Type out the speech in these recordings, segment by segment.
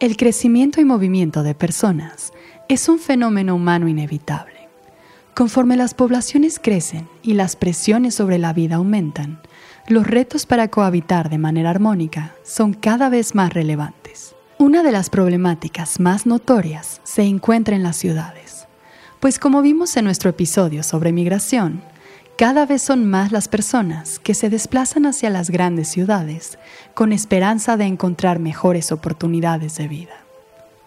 El crecimiento y movimiento de personas es un fenómeno humano inevitable. Conforme las poblaciones crecen y las presiones sobre la vida aumentan, los retos para cohabitar de manera armónica son cada vez más relevantes. Una de las problemáticas más notorias se encuentra en las ciudades, pues como vimos en nuestro episodio sobre migración, cada vez son más las personas que se desplazan hacia las grandes ciudades con esperanza de encontrar mejores oportunidades de vida.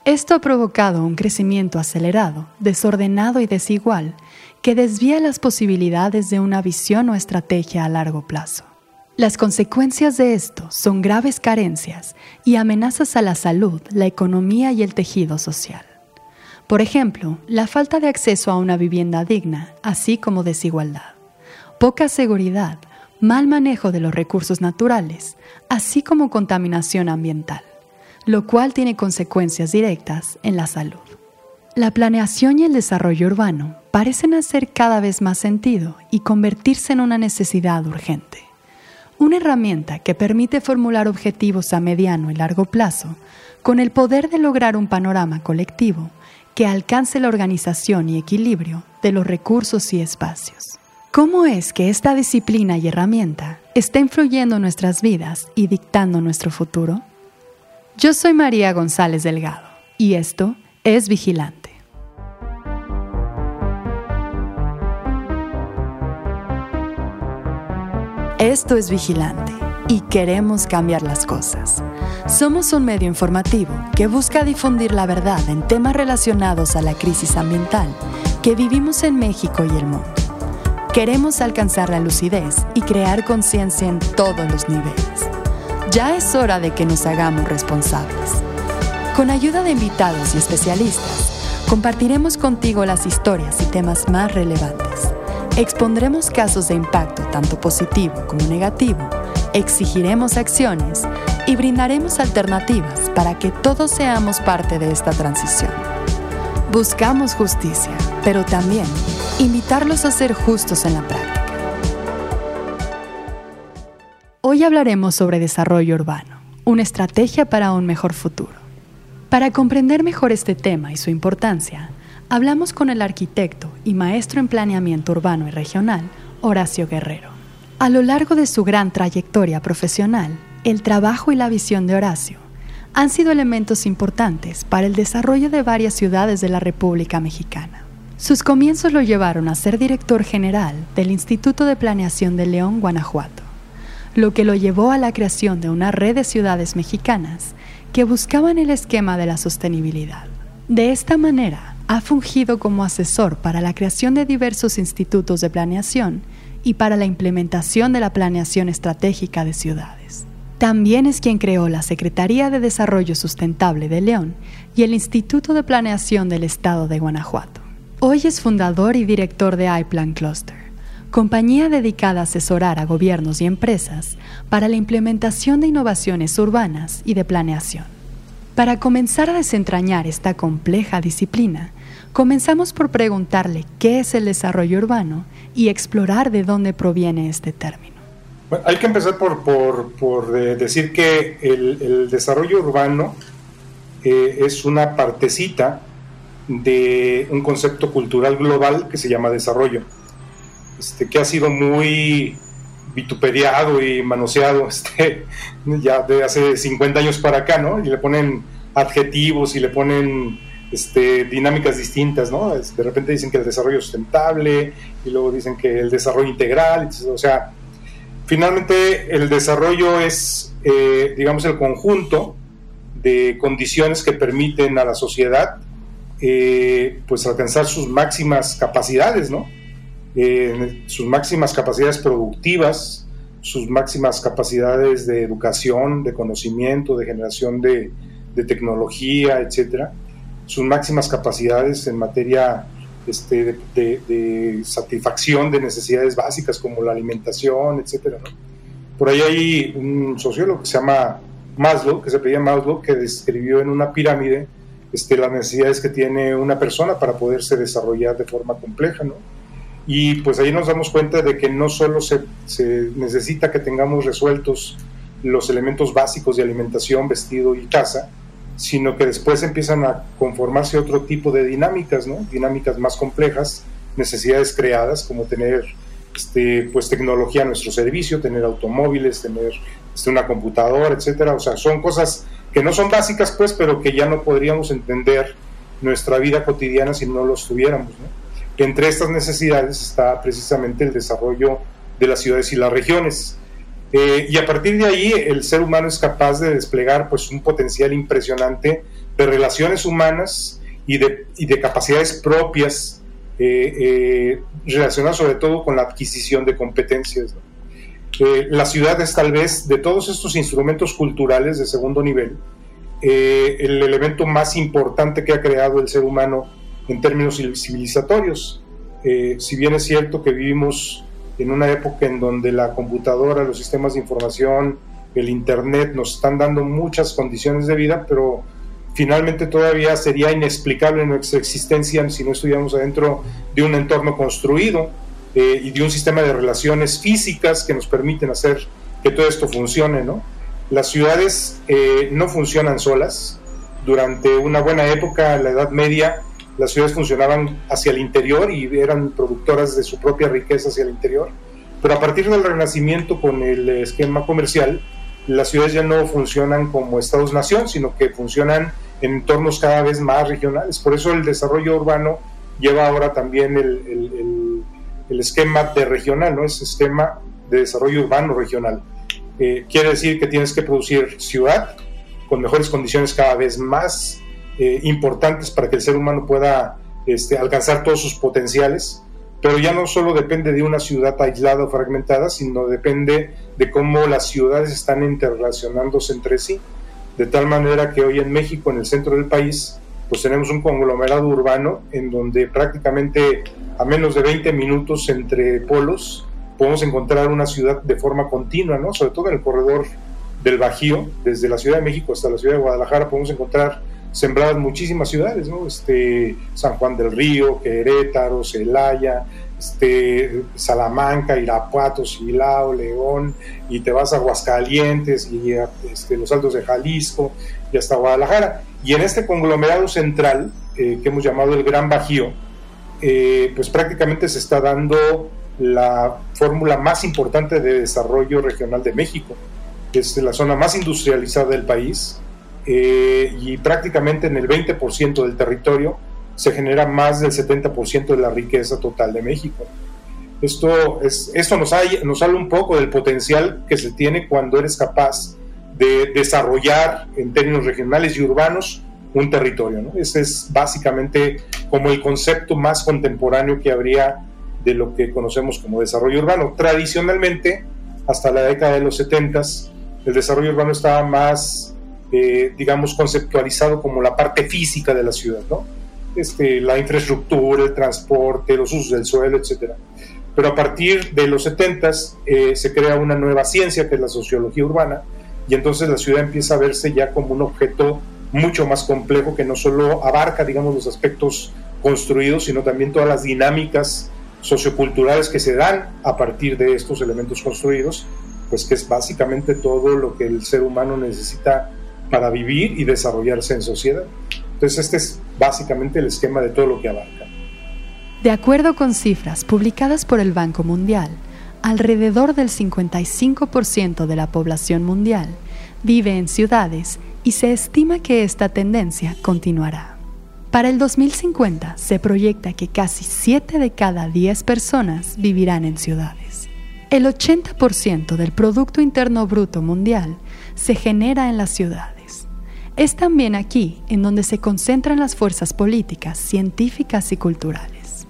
Esto ha provocado un crecimiento acelerado, desordenado y desigual que desvía las posibilidades de una visión o estrategia a largo plazo. Las consecuencias de esto son graves carencias y amenazas a la salud, la economía y el tejido social. Por ejemplo, la falta de acceso a una vivienda digna, así como desigualdad poca seguridad, mal manejo de los recursos naturales, así como contaminación ambiental, lo cual tiene consecuencias directas en la salud. La planeación y el desarrollo urbano parecen hacer cada vez más sentido y convertirse en una necesidad urgente. Una herramienta que permite formular objetivos a mediano y largo plazo con el poder de lograr un panorama colectivo que alcance la organización y equilibrio de los recursos y espacios. ¿Cómo es que esta disciplina y herramienta está influyendo en nuestras vidas y dictando nuestro futuro? Yo soy María González Delgado y esto es Vigilante. Esto es Vigilante y queremos cambiar las cosas. Somos un medio informativo que busca difundir la verdad en temas relacionados a la crisis ambiental que vivimos en México y el mundo. Queremos alcanzar la lucidez y crear conciencia en todos los niveles. Ya es hora de que nos hagamos responsables. Con ayuda de invitados y especialistas, compartiremos contigo las historias y temas más relevantes. Expondremos casos de impacto tanto positivo como negativo, exigiremos acciones y brindaremos alternativas para que todos seamos parte de esta transición. Buscamos justicia, pero también invitarlos a ser justos en la práctica. Hoy hablaremos sobre desarrollo urbano, una estrategia para un mejor futuro. Para comprender mejor este tema y su importancia, hablamos con el arquitecto y maestro en planeamiento urbano y regional, Horacio Guerrero. A lo largo de su gran trayectoria profesional, el trabajo y la visión de Horacio han sido elementos importantes para el desarrollo de varias ciudades de la República Mexicana. Sus comienzos lo llevaron a ser director general del Instituto de Planeación de León, Guanajuato, lo que lo llevó a la creación de una red de ciudades mexicanas que buscaban el esquema de la sostenibilidad. De esta manera, ha fungido como asesor para la creación de diversos institutos de planeación y para la implementación de la planeación estratégica de ciudades. También es quien creó la Secretaría de Desarrollo Sustentable de León y el Instituto de Planeación del Estado de Guanajuato. Hoy es fundador y director de iPlan Cluster, compañía dedicada a asesorar a gobiernos y empresas para la implementación de innovaciones urbanas y de planeación. Para comenzar a desentrañar esta compleja disciplina, comenzamos por preguntarle qué es el desarrollo urbano y explorar de dónde proviene este término. hay que empezar por, eh, decir que el, desarrollo urbano eh, es una partecita de un concepto cultural global que se llama desarrollo, este, que ha sido muy vituperiado y manoseado este, ya de hace 50 años para acá, ¿no? Y le ponen adjetivos y le ponen este, dinámicas distintas, ¿no? De repente dicen que el desarrollo sustentable y luego dicen que el desarrollo integral, o sea, finalmente el desarrollo es, eh, digamos, el conjunto de condiciones que permiten a la sociedad eh, pues alcanzar sus máximas capacidades, ¿no? Eh, sus máximas capacidades productivas, sus máximas capacidades de educación, de conocimiento, de generación de, tecnología, etcétera, sus máximas capacidades en materia este, de, satisfacción de necesidades básicas como la alimentación, etcétera. Por ahí hay un sociólogo que se llama Maslow, que se pedía Maslow, que describió en una pirámide este, las necesidades que tiene una persona para poderse desarrollar de forma compleja, ¿no? Y pues ahí nos damos cuenta de que no solo se, necesita que tengamos resueltos los elementos básicos de alimentación, vestido y casa, sino que después empiezan a conformarse otro tipo de dinámicas, ¿no? dinámicas más complejas, necesidades creadas como tener este, pues, tecnología a nuestro servicio, tener automóviles, tener este, una computadora, etcétera. O sea, son cosas que no son básicas, pues, pero que ya no podríamos entender nuestra vida cotidiana si no los tuviéramos. Entre estas necesidades está precisamente el desarrollo de las ciudades y las regiones. Eh, y a partir de ahí el ser humano es capaz de desplegar pues, un potencial impresionante de relaciones humanas y de, y de capacidades propias eh, eh, relacionadas sobre todo con la adquisición de competencias. La ciudad es tal vez de todos estos instrumentos culturales de segundo nivel el elemento más importante que ha creado el ser humano en términos civilizatorios. si bien es cierto que vivimos en una época en donde la computadora, los sistemas de información, el Internet nos están dando muchas condiciones de vida, pero finalmente todavía sería inexplicable nuestra existencia si no estuviéramos adentro de un entorno construido eh, y de un sistema de relaciones físicas que nos permiten hacer que todo esto funcione. ¿no? Las ciudades eh, no funcionan solas. Durante una buena época, la Edad Media, las ciudades funcionaban hacia el interior y eran productoras de su propia riqueza hacia el interior. Pero a partir del Renacimiento, con el esquema comercial, las ciudades ya no funcionan como estados-nación, sino que funcionan en entornos cada vez más regionales. Por eso el desarrollo urbano lleva ahora también el, el, esquema de regional, ¿no? Es esquema de desarrollo urbano regional. Eh, quiere decir que tienes que producir ciudad con mejores condiciones cada vez más eh, importantes para que el ser humano pueda este, alcanzar todos sus potenciales, pero ya no solo depende de una ciudad aislada o fragmentada, sino depende de cómo las ciudades están interrelacionándose entre sí, de tal manera que hoy en México, en el centro del país, pues tenemos un conglomerado urbano en donde prácticamente a menos de 20 minutos entre polos podemos encontrar una ciudad de forma continua, ¿no? Sobre todo en el corredor del Bajío, desde la Ciudad de México hasta la Ciudad de Guadalajara podemos encontrar sembradas muchísimas ciudades, ¿no? Este, San Juan del Río, Querétaro, Celaya, este, Salamanca, Irapuato, Silao, León, y te vas a Aguascalientes y a este, los Altos de Jalisco y hasta Guadalajara. Y en este conglomerado central, eh, que hemos llamado el Gran Bajío, eh, pues prácticamente se está dando la fórmula más importante de desarrollo regional de México. Es la zona más industrializada del país, eh, y prácticamente en el 20% del territorio se genera más del 70% de la riqueza total de México. Esto, es, esto nos, hay, nos habla un poco del potencial que se tiene cuando eres capaz de desarrollar en términos regionales y urbanos un territorio. ¿no? Ese es básicamente como el concepto más contemporáneo que habría de lo que conocemos como desarrollo urbano. Tradicionalmente, hasta la década de los 70, el desarrollo urbano estaba más eh, digamos, conceptualizado como la parte física de la ciudad, ¿no? Este, la infraestructura, el transporte, los usos del suelo, etc. Pero a partir de los 70 eh, se crea una nueva ciencia que es la sociología urbana y entonces la ciudad empieza a verse ya como un objeto mucho más complejo que no solo abarca, digamos, los aspectos construidos, sino también todas las dinámicas socioculturales que se dan a partir de estos elementos construidos, pues que es básicamente todo lo que el ser humano necesita para vivir y desarrollarse en sociedad. Entonces este es básicamente el esquema de todo lo que abarca. De acuerdo con cifras publicadas por el Banco Mundial, alrededor del 55% de la población mundial vive en ciudades y se estima que esta tendencia continuará. Para el 2050 se proyecta que casi 7 de cada 10 personas vivirán en ciudades. El 80% del Producto Interno Bruto Mundial se genera en las ciudades es también aquí en donde se concentran las fuerzas políticas, científicas y culturales.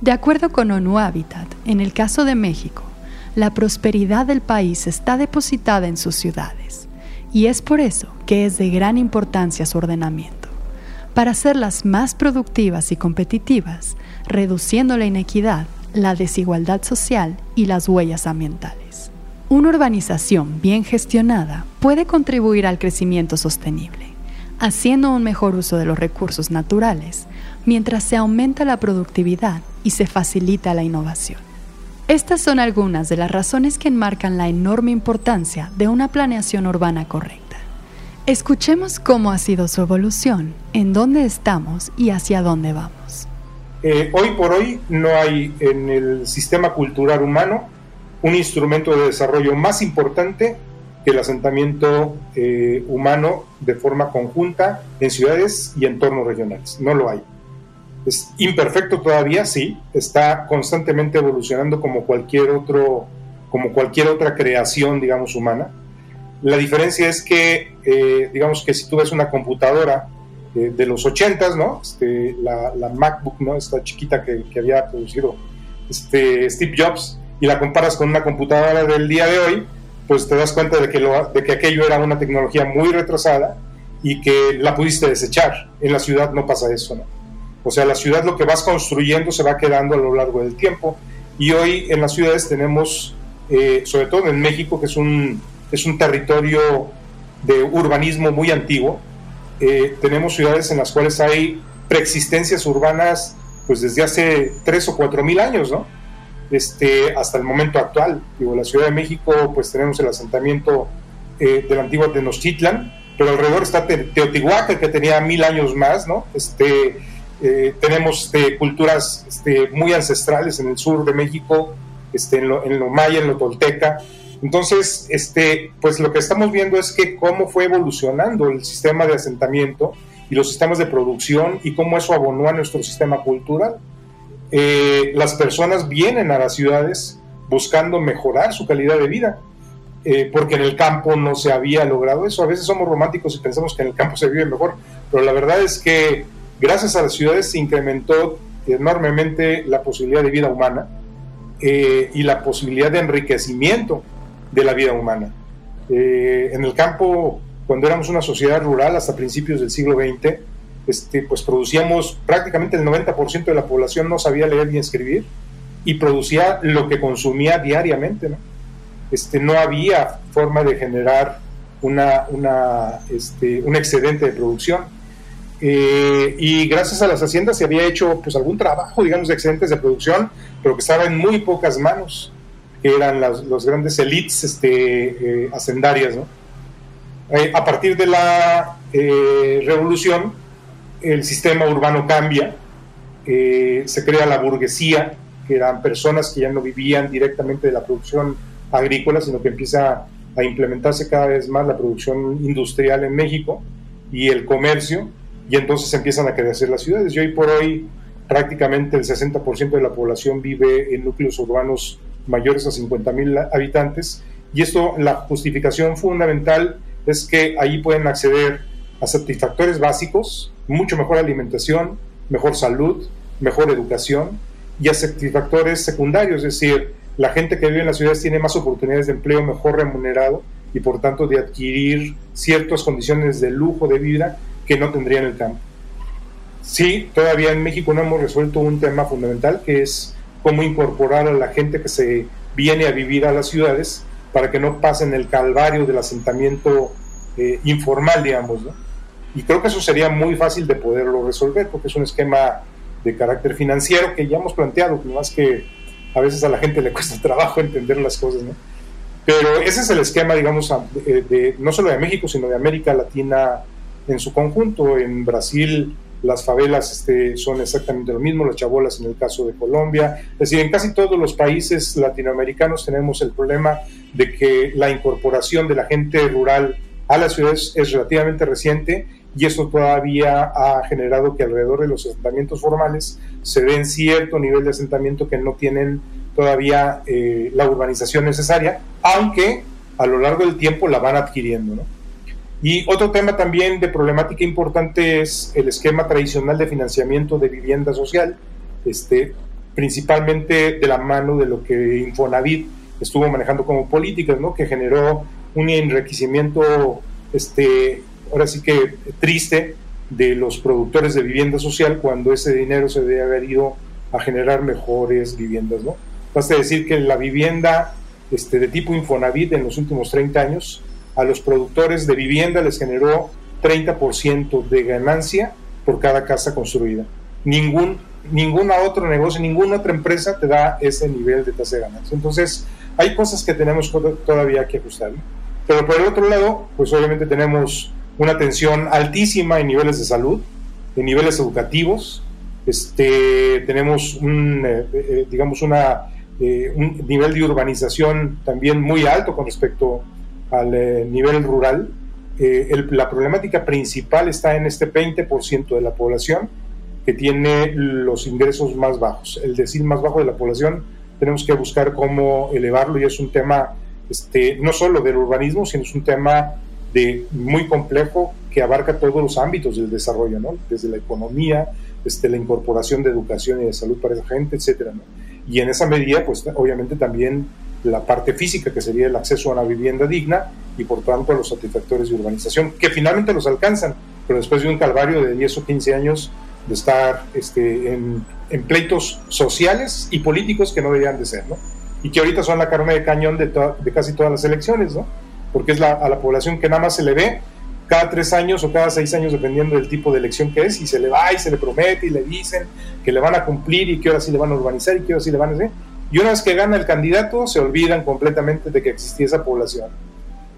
De acuerdo con ONU Habitat, en el caso de México, la prosperidad del país está depositada en sus ciudades, y es por eso que es de gran importancia su ordenamiento, para hacerlas más productivas y competitivas, reduciendo la inequidad, la desigualdad social y las huellas ambientales. Una urbanización bien gestionada puede contribuir al crecimiento sostenible, haciendo un mejor uso de los recursos naturales, mientras se aumenta la productividad y se facilita la innovación. Estas son algunas de las razones que enmarcan la enorme importancia de una planeación urbana correcta. Escuchemos cómo ha sido su evolución, en dónde estamos y hacia dónde vamos. Eh, hoy por hoy no hay en el sistema cultural humano un instrumento de desarrollo más importante que el asentamiento eh, humano de forma conjunta en ciudades y entornos regionales. No lo hay. Es imperfecto todavía, sí, está constantemente evolucionando como cualquier otro, como cualquier otra creación, digamos, humana. La diferencia es que, eh, digamos que si tú ves una computadora eh, de los 80 ¿no? Este, la, MacBook, ¿no? Esta chiquita que, que, había producido este, Steve Jobs, y la comparas con una computadora del día de hoy, pues te das cuenta de que, lo, de que aquello era una tecnología muy retrasada y que la pudiste desechar. En la ciudad no pasa eso, ¿no? O sea, la ciudad lo que vas construyendo se va quedando a lo largo del tiempo. Y hoy en las ciudades tenemos, eh, sobre todo en México, que es un, es un territorio de urbanismo muy antiguo, eh, tenemos ciudades en las cuales hay preexistencias urbanas pues desde hace tres o cuatro mil años, ¿no? Este, hasta el momento actual. Digo, la Ciudad de México, pues tenemos el asentamiento eh, de la antigua Tenochtitlan, pero alrededor está Teotihuacán, que tenía mil años más, ¿no? Este, eh, tenemos este, culturas este, muy ancestrales en el sur de México, este, en, lo, en lo maya, en lo tolteca. Entonces, este, pues lo que estamos viendo es que cómo fue evolucionando el sistema de asentamiento y los sistemas de producción y cómo eso abonó a nuestro sistema cultural. Eh, las personas vienen a las ciudades buscando mejorar su calidad de vida, eh, porque en el campo no se había logrado eso. A veces somos románticos y pensamos que en el campo se vive mejor, pero la verdad es que gracias a las ciudades se incrementó enormemente la posibilidad de vida humana eh, y la posibilidad de enriquecimiento de la vida humana. Eh, en el campo, cuando éramos una sociedad rural hasta principios del siglo XX, este, pues producíamos prácticamente el 90% de la población no sabía leer ni escribir y producía lo que consumía diariamente. ¿no? Este, no había forma de generar una, una, este, un excedente de producción eh, y gracias a las haciendas se había hecho pues algún trabajo, digamos, de excedentes de producción, pero que estaba en muy pocas manos, que eran las los grandes elites este, eh, hacendarias. Eh, a partir de la revolución, el sistema urbano cambia, se crea la burguesía, que eran personas que ya no vivían directamente de la producción agrícola, sino que empieza a implementarse cada vez más la producción industrial en México y el comercio y entonces empiezan a crecer las ciudades. Y hoy por hoy prácticamente el 60% de la población vive en núcleos urbanos mayores a 50 mil habitantes y esto, la justificación fundamental es que ahí pueden acceder a satisfactores básicos, mucho mejor alimentación, mejor salud, mejor educación y a satisfactores secundarios, es decir, la gente que vive en las ciudades tiene más oportunidades de empleo mejor remunerado y por tanto de adquirir ciertas condiciones de lujo de vida que no tendría en el campo. Sí, todavía en México no hemos resuelto un tema fundamental que es cómo incorporar a la gente que se viene a vivir a las ciudades para que no pasen el calvario del asentamiento eh, informal, digamos. ¿no? Y creo que eso sería muy fácil de poderlo resolver porque es un esquema de carácter financiero que ya hemos planteado, más que a veces a la gente le cuesta trabajo entender las cosas. ¿no? Pero ese es el esquema, digamos, de, no solo de México, sino de América Latina en su conjunto. En Brasil las favelas este, son exactamente lo mismo, las chabolas en el caso de Colombia. Es decir, en casi todos los países latinoamericanos tenemos el problema de que la incorporación de la gente rural a las ciudades es relativamente reciente y esto todavía ha generado que alrededor de los asentamientos formales se den cierto nivel de asentamiento que no tienen todavía eh, la urbanización necesaria, aunque a lo largo del tiempo la van adquiriendo. ¿no? Y otro tema también de problemática importante es el esquema tradicional de financiamiento de vivienda social, este, principalmente de la mano de lo que Infonavit estuvo manejando como políticas, ¿no? que generó un enriquecimiento, este, ahora sí que triste, de los productores de vivienda social cuando ese dinero se debe haber ido a generar mejores viviendas. ¿no? Basta decir que la vivienda este, de tipo Infonavit en los últimos 30 años a los productores de vivienda les generó 30% de ganancia por cada casa construida. Ningún, ninguna otro negocio, ninguna otra empresa te da ese nivel de tasa de ganancia. Entonces, hay cosas que tenemos todavía que ajustar. Pero por el otro lado, pues obviamente tenemos una tensión altísima en niveles de salud, en niveles educativos, este, tenemos un, eh, eh, digamos una, eh, un nivel de urbanización también muy alto con respecto al nivel rural. la problemática principal está en este 20% de la población que tiene los ingresos más bajos. El decir más bajo de la población tenemos que buscar cómo elevarlo y es un tema este, no solo del urbanismo, sino es un tema de muy complejo que abarca todos los ámbitos del desarrollo, ¿no? desde la economía, este, la incorporación de educación y de salud para esa gente, etcétera. Y en esa medida, pues obviamente también la parte física, que sería el acceso a una vivienda digna y por tanto los satisfactores de urbanización, que finalmente los alcanzan, pero después de un calvario de 10 o 15 años de estar este, en, pleitos sociales y políticos que no deberían de ser, ¿no? Y que ahorita son la carne de cañón de, de casi todas las elecciones, ¿no? Porque es la, a la población que nada más se le ve cada tres años o cada seis años, dependiendo del tipo de elección que es, y se le va y se le promete y le dicen que le van a cumplir y que ahora sí le van a urbanizar y que ahora sí le van a hacer. Y una vez que gana el candidato, se olvidan completamente de que existía esa población.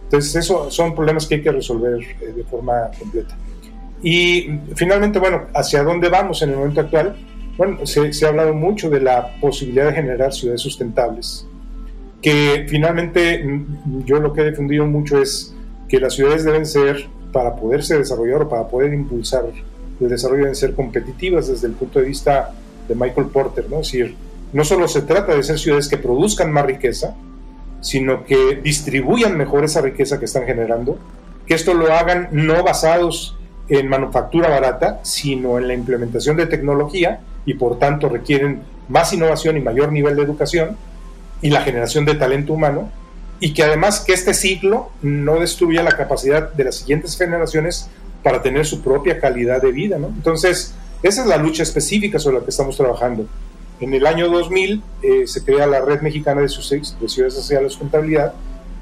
Entonces, eso son problemas que hay que resolver eh, de forma completa. Y finalmente, bueno, ¿hacia dónde vamos en el momento actual? Bueno, se, se ha hablado mucho de la posibilidad de generar ciudades sustentables, que finalmente mm, yo lo que he defendido mucho es que las ciudades deben ser, para poderse desarrollar o para poder impulsar el desarrollo, deben ser competitivas desde el punto de vista de Michael Porter, ¿no? Es decir, no solo se trata de ser ciudades que produzcan más riqueza, sino que distribuyan mejor esa riqueza que están generando, que esto lo hagan no basados en manufactura barata, sino en la implementación de tecnología y por tanto requieren más innovación y mayor nivel de educación y la generación de talento humano y que además que este ciclo no destruya la capacidad de las siguientes generaciones para tener su propia calidad de vida. Entonces, esa es la lucha específica sobre la que estamos trabajando. En el año 2000 eh, se crea la Red Mexicana de, de Ciudades Sociales Contabilidad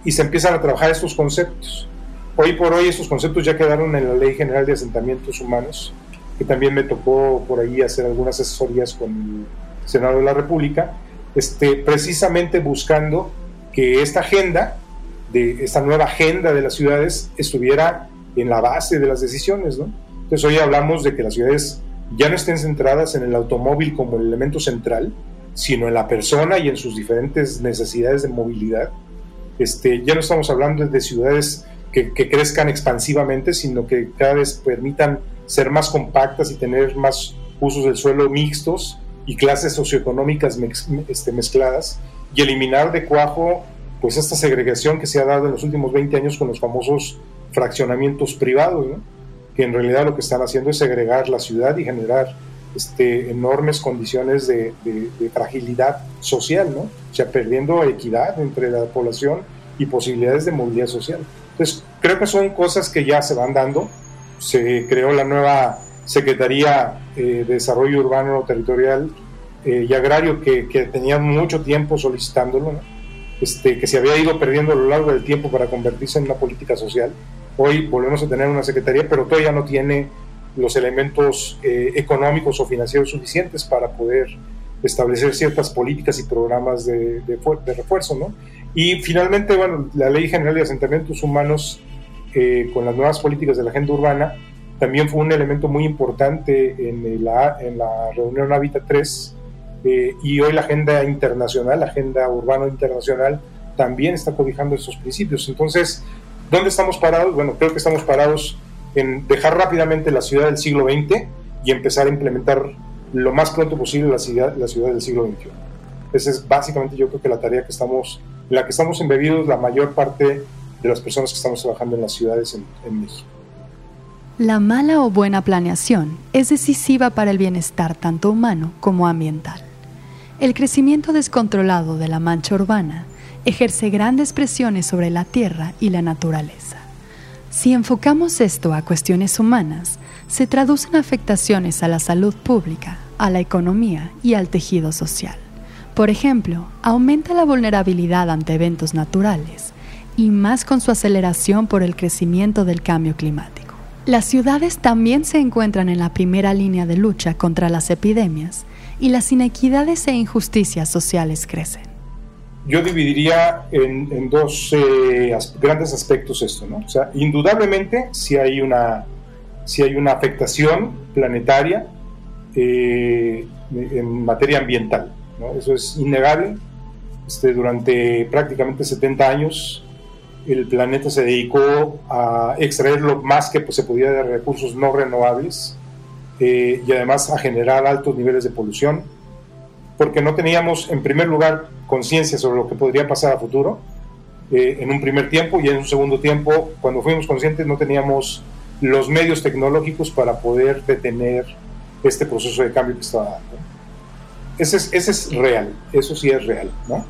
y se empiezan a trabajar estos conceptos. Hoy por hoy estos conceptos ya quedaron en la Ley General de Asentamientos Humanos, que también me tocó por ahí hacer algunas asesorías con el Senado de la República, este, precisamente buscando que esta agenda, de esta nueva agenda de las ciudades, estuviera en la base de las decisiones. ¿no? Entonces hoy hablamos de que las ciudades ya no estén centradas en el automóvil como el elemento central, sino en la persona y en sus diferentes necesidades de movilidad. Este, ya no estamos hablando de ciudades que, crezcan expansivamente, sino que cada vez permitan ser más compactas y tener más usos del suelo mixtos y clases socioeconómicas este, mezcladas y eliminar de cuajo pues esta segregación que se ha dado en los últimos 20 años con los famosos fraccionamientos privados, que en realidad lo que están haciendo es segregar la ciudad y generar este, enormes condiciones de, de, fragilidad social, ¿no? o sea, perdiendo equidad entre la población y posibilidades de movilidad social. Entonces, creo que son cosas que ya se van dando. Se creó la nueva Secretaría eh, de Desarrollo Urbano Territorial eh, y Agrario que, que tenía mucho tiempo solicitándolo, este, que se había ido perdiendo a lo largo del tiempo para convertirse en una política social. Hoy volvemos a tener una Secretaría, pero todavía no tiene los elementos eh, económicos o financieros suficientes para poder establecer ciertas políticas y programas de, refuerzo, ¿no? Y finalmente, bueno, la Ley General de Asentamientos Humanos, eh, con las nuevas políticas de la agenda urbana, también fue un elemento muy importante en la, reunión Hábitat 3 eh, y hoy la agenda internacional, la agenda urbano internacional, también está cobijando esos principios. Entonces, ¿dónde estamos parados? Bueno, creo que estamos parados en dejar rápidamente la ciudad del siglo XX y empezar a implementar lo más pronto posible la ciudad, la ciudad del siglo XXI. Esa es básicamente yo creo que la tarea que estamos la que estamos embebidos la mayor parte de las personas que estamos trabajando en las ciudades en, México. La mala o buena planeación es decisiva para el bienestar tanto humano como ambiental. El crecimiento descontrolado de la mancha urbana ejerce grandes presiones sobre la tierra y la naturaleza. Si enfocamos esto a cuestiones humanas, se traducen afectaciones a la salud pública, a la economía y al tejido social. Por ejemplo, aumenta la vulnerabilidad ante eventos naturales y más con su aceleración por el crecimiento del cambio climático. Las ciudades también se encuentran en la primera línea de lucha contra las epidemias y las inequidades e injusticias sociales crecen. Yo dividiría en, dos eh, grandes aspectos esto, ¿no? O sea, indudablemente si hay una, si hay una afectación planetaria eh, en materia ambiental, ¿no? Eso es innegable. Este, durante prácticamente 70 años el planeta se dedicó a extraer lo más que pues, se podía de recursos no renovables eh, y además a generar altos niveles de polución porque no teníamos, en primer lugar, conciencia sobre lo que podría pasar a futuro, eh, en un primer tiempo, y en un segundo tiempo, cuando fuimos conscientes, no teníamos los medios tecnológicos para poder detener este proceso de cambio que estaba dando. Ese es, ese es real, eso sí es real, ¿no?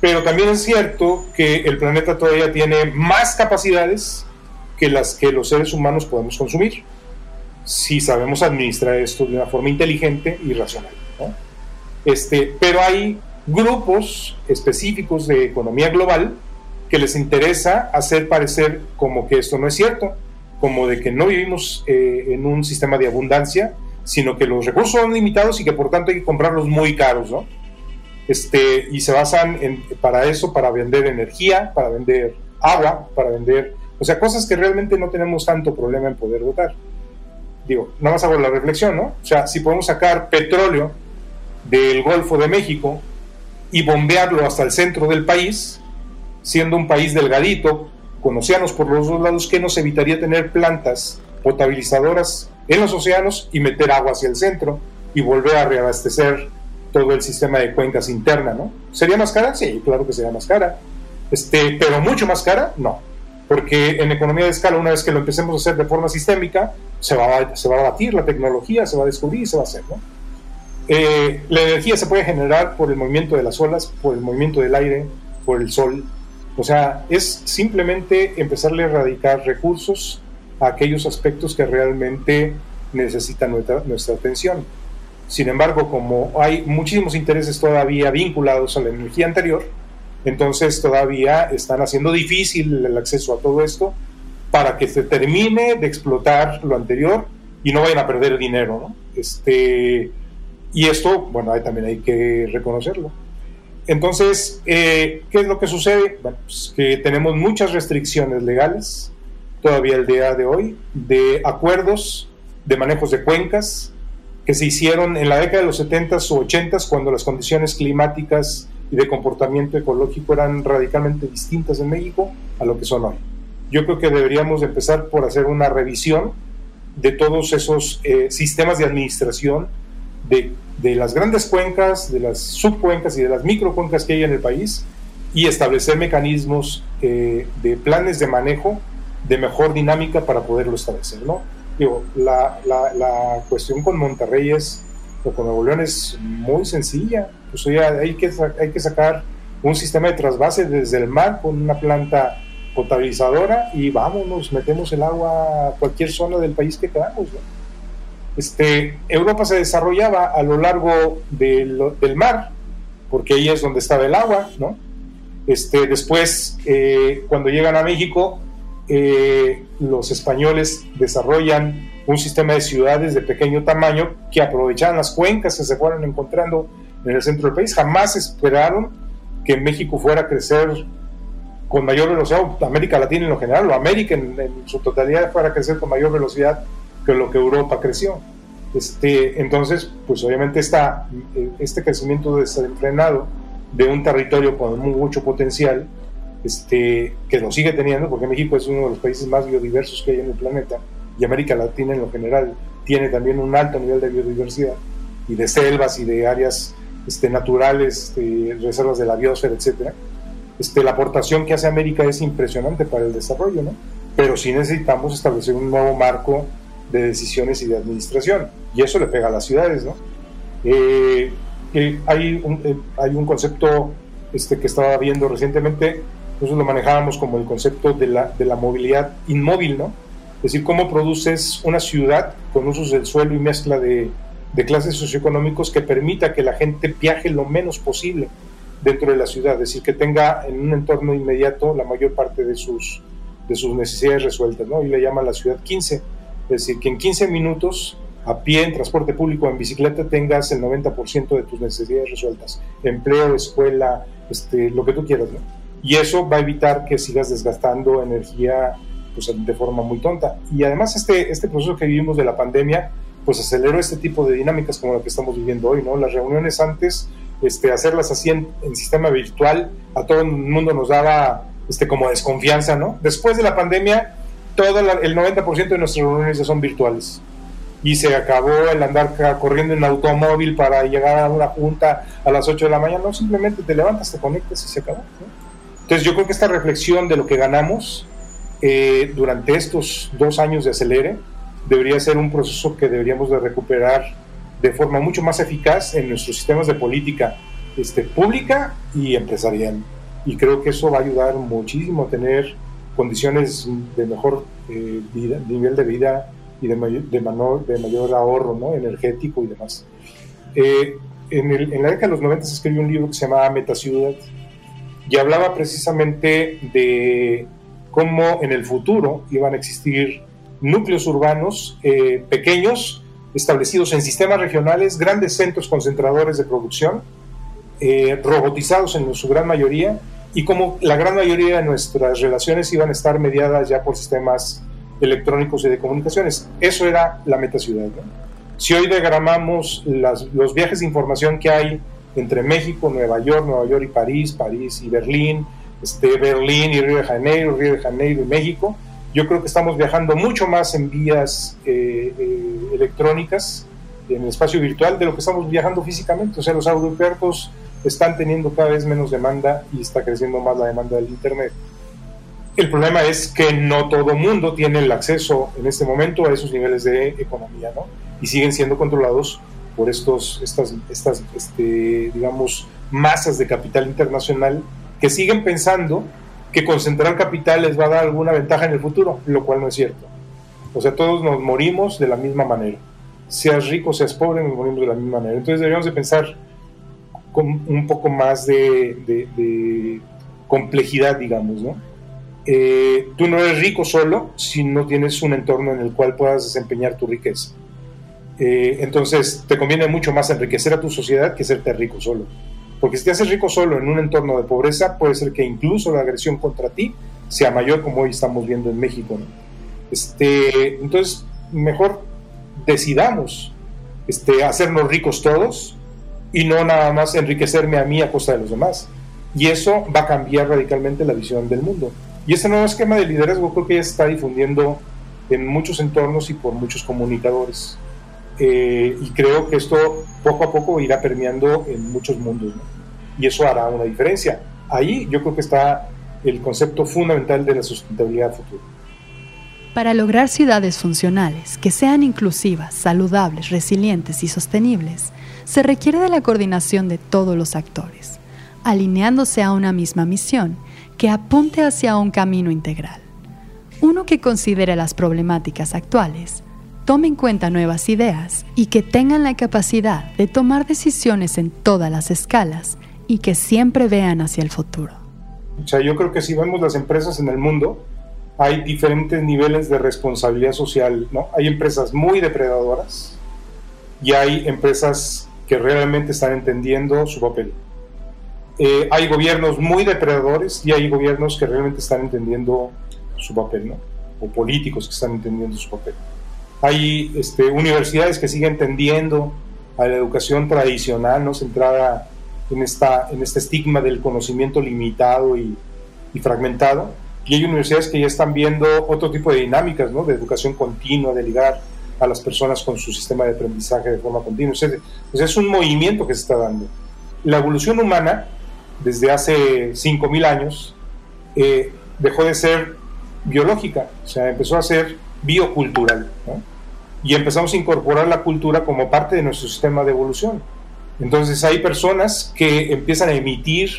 Pero también es cierto que el planeta todavía tiene más capacidades que las que los seres humanos podemos consumir, si sabemos administrar esto de una forma inteligente y racional. ¿no? Este, pero hay grupos específicos de economía global que les interesa hacer parecer como que esto no es cierto, como de que no vivimos eh, en un sistema de abundancia, sino que los recursos son limitados y que por tanto hay que comprarlos muy caros, ¿no? Este, y se basan en, para eso, para vender energía, para vender agua, para vender, o sea, cosas que realmente no tenemos tanto problema en poder votar. Digo, nada más hago la reflexión, ¿no? O sea, si podemos sacar petróleo del Golfo de México y bombearlo hasta el centro del país, siendo un país delgadito, con océanos por los dos lados, que nos evitaría tener plantas potabilizadoras en los océanos y meter agua hacia el centro y volver a reabastecer todo el sistema de cuencas interna, ¿no? ¿Sería más cara? Sí, claro que sería más cara. Este, pero mucho más cara, no. Porque en economía de escala, una vez que lo empecemos a hacer de forma sistémica, se va, a, se va a batir la tecnología, se va a descubrir y se va a hacer, ¿no? Eh, la energía se puede generar por el movimiento de las olas, por el movimiento del aire, por el sol. O sea, es simplemente empezarle a erradicar recursos a aquellos aspectos que realmente necesitan nuestra, nuestra atención. Sin embargo, como hay muchísimos intereses todavía vinculados a la energía anterior, entonces todavía están haciendo difícil el acceso a todo esto para que se termine de explotar lo anterior y no vayan a perder dinero. ¿no? Este, y esto, bueno, también hay que reconocerlo. Entonces, eh, ¿qué es lo que sucede? Pues que tenemos muchas restricciones legales todavía el día de hoy de acuerdos de manejos de cuencas que se hicieron en la década de los 70s o 80s cuando las condiciones climáticas y de comportamiento ecológico eran radicalmente distintas en México a lo que son hoy. Yo creo que deberíamos empezar por hacer una revisión de todos esos eh, sistemas de administración de, las grandes cuencas, de las subcuencas y de las microcuencas que hay en el país y establecer mecanismos eh, de planes de manejo de mejor dinámica para poderlo establecer. ¿no? Digo, la, la, la cuestión con Monterrey es, o con Nuevo León es muy sencilla. Pues hay que, hay que sacar un sistema de trasvase desde el mar con una planta potabilizadora y vámonos, metemos el agua a cualquier zona del país que queramos. ¿no? Este, Europa se desarrollaba a lo largo del, mar, porque ahí es donde estaba el agua. Este, después, eh, cuando llegan a México, eh, los españoles desarrollan un sistema de ciudades de pequeño tamaño que aprovechaban las cuencas que se fueron encontrando en el centro del país. Jamás esperaron que México fuera a crecer con mayor velocidad, América Latina en lo general, o América en su totalidad fuera a crecer con mayor velocidad que lo que Europa creció. Este, entonces, pues obviamente está este crecimiento desenfrenado de un territorio con mucho potencial, este, que lo sigue teniendo, porque México es uno de los países más biodiversos que hay en el planeta, y América Latina en lo general tiene también un alto nivel de biodiversidad, y de selvas y de áreas este, naturales, este, reservas de la biosfera, etc. Este, la aportación que hace América es impresionante para el desarrollo, ¿no? pero sí necesitamos establecer un nuevo marco de decisiones y de administración. Y eso le pega a las ciudades, ¿no? Eh, hay, un, eh, hay un concepto este, que estaba viendo recientemente, nosotros lo manejábamos como el concepto de la, de la movilidad inmóvil, ¿no? Es decir, cómo produces una ciudad con usos del suelo y mezcla de, de clases socioeconómicos que permita que la gente viaje lo menos posible dentro de la ciudad, es decir, que tenga en un entorno inmediato la mayor parte de sus, de sus necesidades resueltas, ¿no? Y le llaman la ciudad 15 es decir, que en 15 minutos a pie, en transporte público, en bicicleta, tengas el 90% de tus necesidades resueltas. Empleo, escuela, este, lo que tú quieras, ¿no? Y eso va a evitar que sigas desgastando energía pues, de forma muy tonta. Y además este, este proceso que vivimos de la pandemia, pues aceleró este tipo de dinámicas como la que estamos viviendo hoy, ¿no? Las reuniones antes, este, hacerlas así en, sistema virtual, a todo el mundo nos daba este, como desconfianza, ¿no? Después de la pandemia, todo el 90% de nuestras reuniones ya son virtuales. Y se acabó el andar corriendo en automóvil para llegar a una junta a las 8 de la mañana. No, simplemente te levantas, te conectas y se acabó. Entonces yo creo que esta reflexión de lo que ganamos eh, durante estos dos años de acelere debería ser un proceso que deberíamos de recuperar de forma mucho más eficaz en nuestros sistemas de política este, pública y empresarial. Y creo que eso va a ayudar muchísimo a tener condiciones de mejor eh, vida, nivel de vida y de mayor, de mayor, de mayor ahorro ¿no? energético y demás. Eh, en, el, en, la década de los 90 se escribió un libro que se llamaba Metaciudad y hablaba precisamente de cómo en el futuro iban a existir núcleos urbanos eh, pequeños, establecidos en sistemas regionales, grandes centros concentradores de producción, eh, robotizados en su gran mayoría, y como la gran mayoría de nuestras relaciones iban a estar mediadas ya por sistemas electrónicos y de comunicaciones. Eso era la metaciudad. Si hoy diagramamos los viajes de información que hay entre México, Nueva York, Nueva York y París, París y Berlín, este, Berlín y Río de Janeiro, Río de Janeiro y México, yo creo que estamos viajando mucho más en vías eh, eh, electrónicas, en el espacio virtual, de lo que estamos viajando físicamente. O sea, los aeropuertos están teniendo cada vez menos demanda y está creciendo más la demanda del Internet. El problema es que no todo mundo tiene el acceso en este momento a esos niveles de economía, ¿no? Y siguen siendo controlados por estos, estas, estas este, digamos, masas de capital internacional que siguen pensando que concentrar capital les va a dar alguna ventaja en el futuro, lo cual no es cierto. O sea, todos nos morimos de la misma manera. Seas rico, seas pobre, nos morimos de la misma manera. Entonces deberíamos de pensar con un poco más de, complejidad, digamos, ¿no? Eh, tú no eres rico solo si no tienes un entorno en el cual puedas desempeñar tu riqueza. Eh, entonces, te conviene mucho más enriquecer a tu sociedad que serte rico solo. Porque si te haces rico solo en un entorno de pobreza, puede ser que incluso la agresión contra ti sea mayor, como hoy estamos viendo en México. Este, entonces, mejor decidamos este, hacernos ricos todos y no nada más enriquecerme a mí a costa de los demás. Y eso va a cambiar radicalmente la visión del mundo. Y este nuevo esquema de liderazgo creo que ya se está difundiendo en muchos entornos y por muchos comunicadores. Eh, y creo que esto poco a poco irá permeando en muchos mundos y eso hará una diferencia. Ahí yo creo que está el concepto fundamental de la sustentabilidad futura. Para lograr ciudades funcionales que sean inclusivas, saludables, resilientes y sostenibles, se requiere de la coordinación de todos los actores, alineándose a una misma misión que apunte hacia un camino integral. Uno que considere las problemáticas actuales, tome en cuenta nuevas ideas y que tengan la capacidad de tomar decisiones en todas las escalas y que siempre vean hacia el futuro. O sea, yo creo que si vemos las empresas en el mundo, hay diferentes niveles de responsabilidad social, ¿no? Hay empresas muy depredadoras y hay empresas que realmente están entendiendo su papel. Eh, hay gobiernos muy depredadores y hay gobiernos que realmente están entendiendo su papel, ¿no? O políticos que están entendiendo su papel. Hay este, universidades que siguen tendiendo a la educación tradicional, ¿no? centrada en, esta, en este estigma del conocimiento limitado y, fragmentado. Y hay universidades que ya están viendo otro tipo de dinámicas, ¿no? de educación continua, de ligar a las personas con su sistema de aprendizaje de forma continua. O es un movimiento que se está dando. La evolución humana, desde hace 5.000 años, eh, dejó de ser biológica, o sea, empezó a ser biocultural. Y empezamos a incorporar la cultura como parte de nuestro sistema de evolución. Entonces hay personas que empiezan a emitir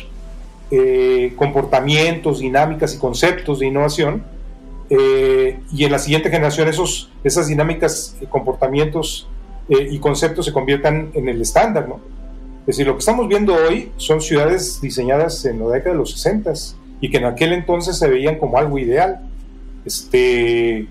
eh, comportamientos, dinámicas y conceptos de innovación eh, y en la siguiente generación esos, esas dinámicas, eh, comportamientos y conceptos se conviertan en el estándar, ¿no? Es decir, lo que estamos viendo hoy son ciudades diseñadas en la década de los 60 y que en aquel entonces se veían como algo ideal. Este,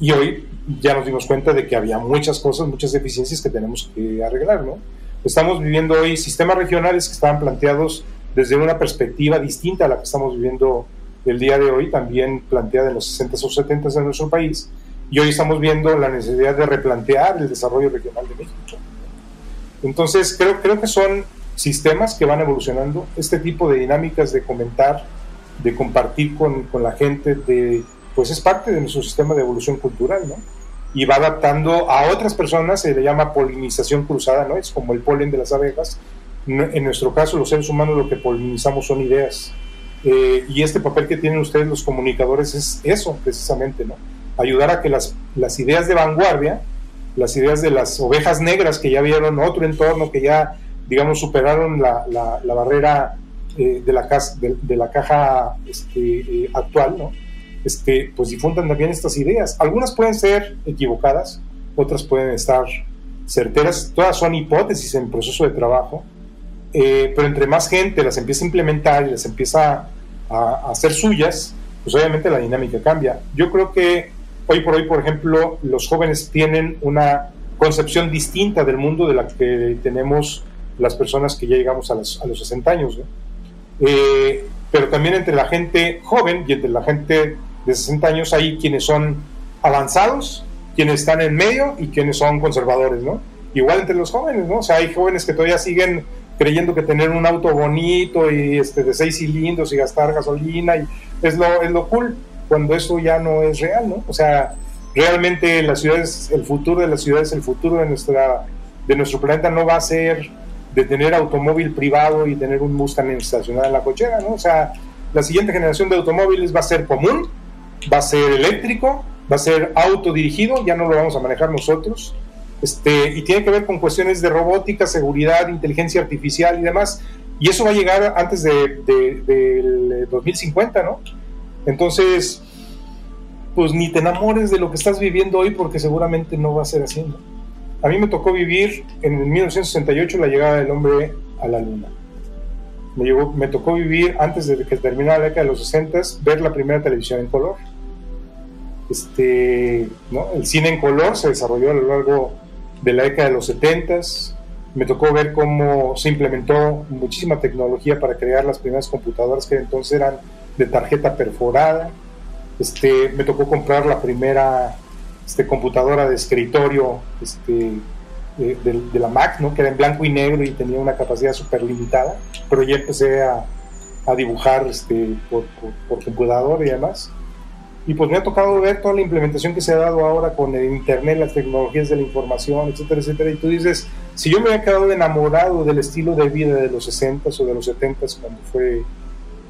y hoy ya nos dimos cuenta de que había muchas cosas, muchas deficiencias que tenemos que arreglar, ¿no? Estamos viviendo hoy sistemas regionales que estaban planteados desde una perspectiva distinta a la que estamos viviendo el día de hoy, también planteada en los 60s o 70s de nuestro país, y hoy estamos viendo la necesidad de replantear el desarrollo regional de México. Entonces, creo, creo que son sistemas que van evolucionando, este tipo de dinámicas de comentar, de compartir con, con la gente, de, pues es parte de nuestro sistema de evolución cultural, ¿no? Y va adaptando a otras personas, se le llama polinización cruzada, ¿no? Es como el polen de las abejas. En nuestro caso, los seres humanos lo que polinizamos son ideas. Eh, y este papel que tienen ustedes los comunicadores es eso, precisamente, ¿no? Ayudar a que las, las ideas de vanguardia, las ideas de las ovejas negras que ya vieron otro entorno, que ya digamos, superaron la, la, barrera eh, de, la de, la caja este, eh, actual, ¿no? Este, pues difundan también estas ideas. Algunas pueden ser equivocadas, otras pueden estar certeras, todas son hipótesis en proceso de trabajo, eh, pero entre más gente las empieza a implementar y las empieza a, a, hacer suyas, pues obviamente la dinámica cambia. Yo creo que hoy por hoy, por ejemplo, los jóvenes tienen una concepción distinta del mundo de la que tenemos las personas que ya llegamos a a los 60 años. Eh, pero también entre la gente joven y entre la gente de 60 años hay quienes son avanzados, quienes están en medio y quienes son conservadores, ¿no? Igual entre los jóvenes, ¿no? O sea, hay jóvenes que todavía siguen creyendo que tener un auto bonito y este de seis cilindros y gastar gasolina y es lo, es lo cool, cuando eso ya no es real, ¿no? O sea, realmente la ciudad es el futuro de la ciudad es el futuro de nuestra de nuestro planeta no va a ser de tener automóvil privado y tener un Mustang estacionado en la cochera, ¿no? O sea, la siguiente generación de automóviles va a ser común, va a ser eléctrico, va a ser autodirigido, ya no lo vamos a manejar nosotros, este, y tiene que ver con cuestiones de robótica, seguridad, inteligencia artificial y demás, y eso va a llegar antes de, del 2050, ¿no? Entonces, pues ni te enamores de lo que estás viviendo hoy porque seguramente no va a ser así, ¿no? A mí me tocó vivir en 1968 la llegada del hombre a la luna. Me, llegó, me tocó vivir antes de que terminara la década de los 60 ver la primera televisión en color. Este, ¿no? El cine en color se desarrolló a lo largo de la década de los 70 me tocó ver cómo se implementó muchísima tecnología para crear las primeras computadoras que entonces eran de tarjeta perforada. Este, me tocó comprar la primera este, computadora de escritorio este, de, la Mac, ¿no? que era en blanco y negro y tenía una capacidad súper limitada, pero ya empecé a, a dibujar este, por, por, computador y demás. Y pues me ha tocado ver toda la implementación que se ha dado ahora con el Internet, las tecnologías de la información, etcétera, etcétera. Y tú dices, si yo me había quedado enamorado del estilo de vida de los 60s o de los 70s cuando fue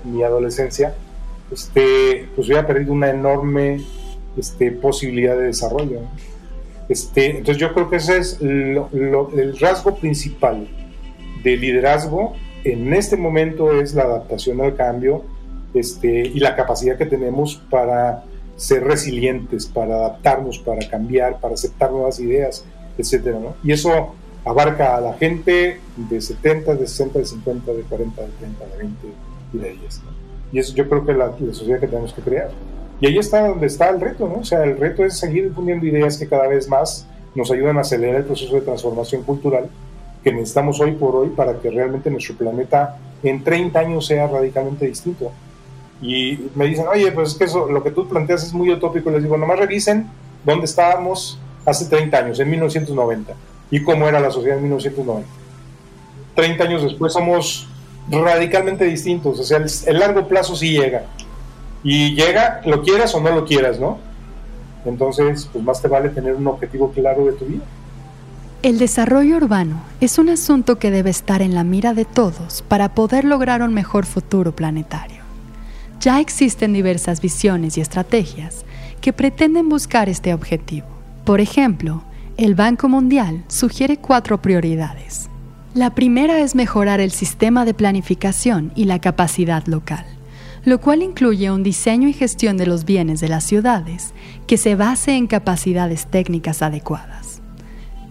mi adolescencia, este, pues hubiera perdido una enorme este, posibilidad de desarrollo. Este, entonces yo creo que ese es el rasgo principal de liderazgo en este momento es la adaptación al cambio este, y la capacidad que tenemos para ser resilientes, para adaptarnos, para cambiar, para aceptar nuevas ideas, etcétera, Y eso abarca a la gente de 70, de 60, de 50, de 40, de 30, de 20 y de 10. Y eso yo creo que es la, la sociedad que tenemos que crear. Y ahí está donde está el reto, ¿no? O sea, el reto es seguir difundiendo ideas que cada vez más nos ayudan a acelerar el proceso de transformación cultural que necesitamos hoy por hoy para que realmente nuestro planeta en 30 años sea radicalmente distinto. Y me dicen, oye, pues es que eso, lo que tú planteas es muy utópico. Les digo, nomás revisen dónde estábamos hace 30 años, en 1990, y cómo era la sociedad en 1990. 30 años después somos radicalmente distintos, o sea, el, el largo plazo sí llega y llega, lo quieras o no lo quieras, ¿no? Entonces, pues más te vale tener un objetivo claro de tu vida. El desarrollo urbano es un asunto que debe estar en la mira de todos para poder lograr un mejor futuro planetario. Ya existen diversas visiones y estrategias que pretenden buscar este objetivo. Por ejemplo, el Banco Mundial sugiere cuatro prioridades. La primera es mejorar el sistema de planificación y la capacidad local lo cual incluye un diseño y gestión de los bienes de las ciudades que se base en capacidades técnicas adecuadas.